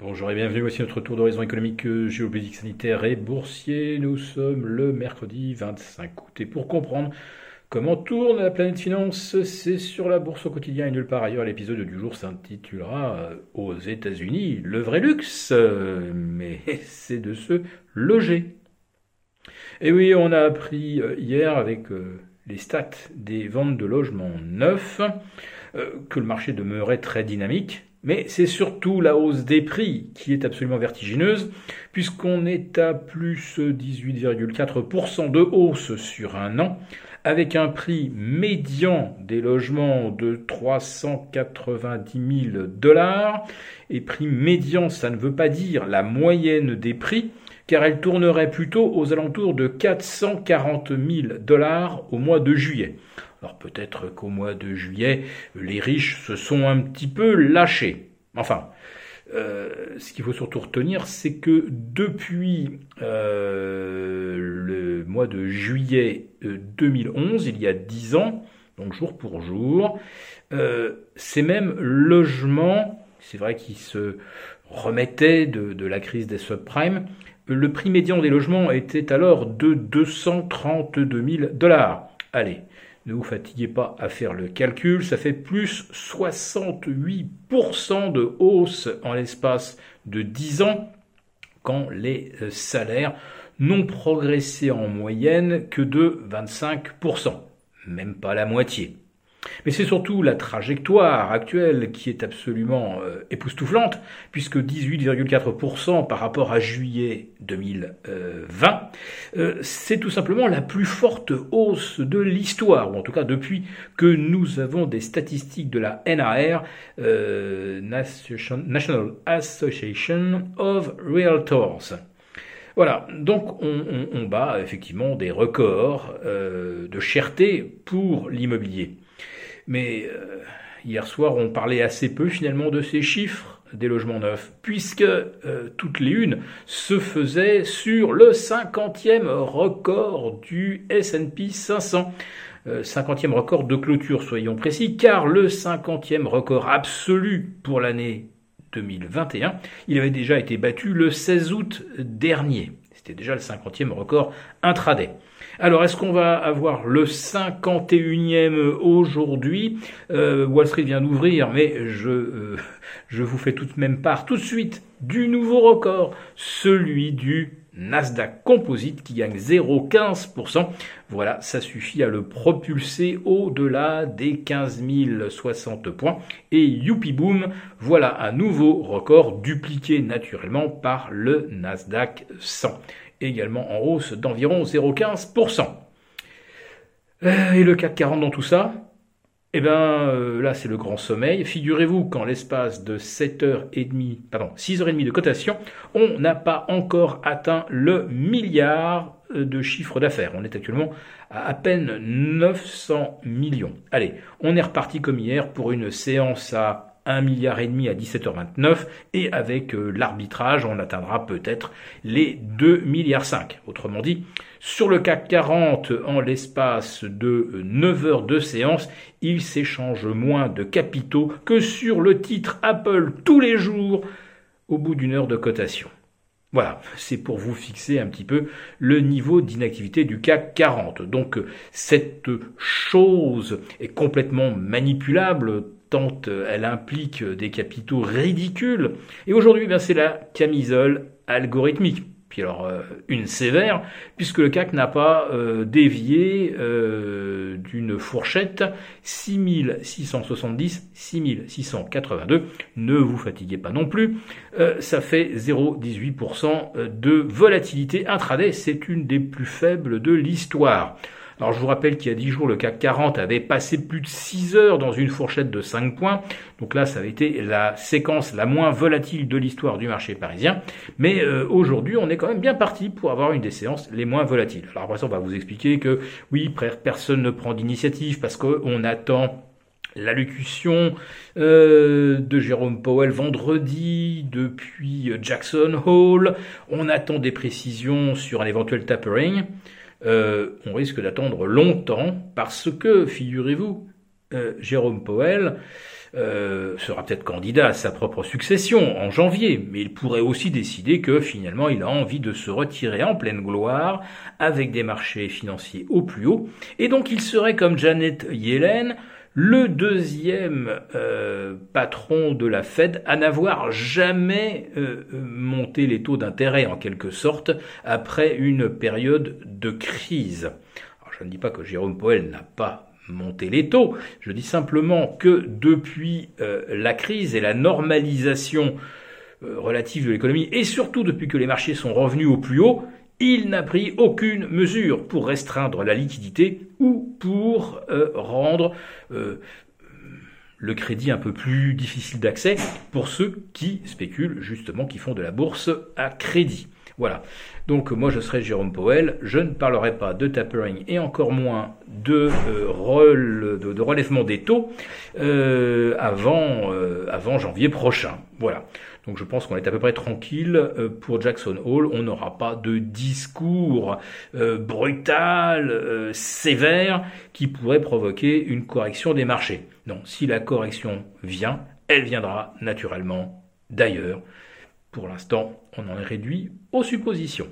Bonjour et bienvenue, voici notre tour d'horizon économique, géopolitique, sanitaire et boursier. Nous sommes le mercredi 25 août et pour comprendre comment tourne la planète finance, c'est sur la bourse au quotidien et nulle part ailleurs. L'épisode du jour s'intitulera euh, Aux États-Unis, le vrai luxe, euh, mais c'est de se loger. Et oui, on a appris euh, hier avec les stats des ventes de logements neufs que le marché demeurait très dynamique mais c'est surtout la hausse des prix qui est absolument vertigineuse, puisqu'on est à plus 18,4% de hausse sur un an, avec un prix médian des logements de 390 000 dollars. Et prix médian, ça ne veut pas dire la moyenne des prix, car elle tournerait plutôt aux alentours de 440 000 dollars au mois de juillet. Alors peut-être qu'au mois de juillet, les riches se sont un petit peu lâchés. Enfin, euh, ce qu'il faut surtout retenir, c'est que depuis euh, le mois de juillet 2011, euh, il y a 10 ans, donc jour pour jour, ces mêmes logements, c'est vrai qu'ils se remettaient de, de, la crise des subprimes, le prix médian des logements était alors de 232 000 dollars. Allez, ne vous fatiguez pas à faire le calcul, ça fait plus 68% de hausse en l'espace de 10 ans quand les euh, salaires n'ont progressé en moyenne que de 25%, même pas la moitié. Mais c'est surtout la trajectoire actuelle qui est absolument euh, époustouflante, puisque 18,4% par rapport à juillet 2020, euh, c'est tout simplement la plus forte hausse de l'histoire, ou en tout cas depuis que nous avons des statistiques de la NAR, euh, National Association of Realtors. Voilà, donc on, on, bat effectivement des records de cherté pour l'immobilier. Mais euh, hier soir, on parlait assez peu finalement de ces chiffres des logements neufs, puisque euh, toutes les unes se faisaient sur le 50e record du S&P 500. 50e record de clôture, soyons précis, car le 50e record absolu pour l'année 2021, il avait déjà été battu le 16 août dernier. C'était déjà le 50e record intraday. Alors, est-ce qu'on va avoir le 51e aujourd'hui? Euh, Wall Street vient d'ouvrir, mais je, euh, je vous fais tout de même part tout de suite du nouveau record, celui du Nasdaq Composite qui gagne 0,15%. Voilà, ça suffit à le propulser au-delà des 15 060 points. Et youpi boom, voilà un nouveau record dupliqué naturellement par le Nasdaq 100 également en hausse d'environ 0,15%. Euh, et le CAC 40 dans tout ça? Eh bien euh, là c'est le grand sommeil. Figurez-vous qu'en l'espace de 7h30, pardon, 6h30 de cotation, on n'a pas encore atteint le milliard euh, de chiffre d'affaires. On est actuellement à à peine 900 millions. Allez, on est reparti comme hier pour une séance à 1 milliard et demi à 17h29 et avec euh, l'arbitrage, on atteindra peut-être les 2 milliards 5. Autrement dit, sur le CAC 40, en l'espace de 9 heures de séance, il s'échange moins de capitaux que sur le titre Apple tous les jours au bout d'une heure de cotation. Voilà, c'est pour vous fixer un petit peu le niveau d'inactivité du CAC 40. Donc cette chose est complètement manipulable euh, elle implique des capitaux ridicules. Et aujourd'hui, ben, c'est la camisole algorithmique. Puis alors, euh, une sévère, puisque le CAC n'a pas euh, dévié d'une fourchette 6670, 6682. Ne vous fatiguez pas non plus. ça fait 0,18% de volatilité intraday. C'est une des plus faibles de l'histoire. Alors je vous rappelle qu'il y a 10 jours, le CAC 40 avait passé plus de 6 heures dans une fourchette de 5 points. Donc là, ça avait été la séquence la moins volatile de l'histoire du marché parisien. Mais euh, aujourd'hui, on est quand même bien parti pour avoir une des séances les moins volatiles. Alors après ça, on va vous expliquer que oui, personne ne prend d'initiative parce qu'on attend l'allocution euh, de Jérôme Powell vendredi depuis Jackson Hole. On attend des précisions sur un éventuel tapering. Euh, on risque d'attendre longtemps parce que, figurez-vous, Jérôme Powell euh, sera peut-être candidat à sa propre succession en janvier, mais il pourrait aussi décider que finalement il a envie de se retirer en pleine gloire avec des marchés financiers au plus haut, et donc il serait comme Janet Yellen le deuxième euh, patron de la Fed à n'avoir jamais euh, monté les taux d'intérêt en quelque sorte après une période de crise. Je ne dis pas que Jérôme Powell n'a pas monter les taux. Je dis simplement que depuis euh, la crise et la normalisation euh, relative de l'économie, et surtout depuis que les marchés sont revenus au plus haut, il n'a pris aucune mesure pour restreindre la liquidité ou pour euh, rendre le crédit un peu plus difficile d'accès pour ceux qui spéculent justement, qui font de la bourse à crédit. Voilà. Donc moi je serai Jérôme Powell, je ne parlerai pas de tapering et encore moins de, euh, relèvement des taux euh, avant, euh, avant janvier prochain. Voilà. Donc je pense qu'on est à peu près tranquille pour Jackson Hole. On n'aura pas de discours brutal, sévère, qui pourrait provoquer une correction des marchés. Non, si la correction vient, elle viendra naturellement d'ailleurs. Pour l'instant, on en est réduit aux suppositions.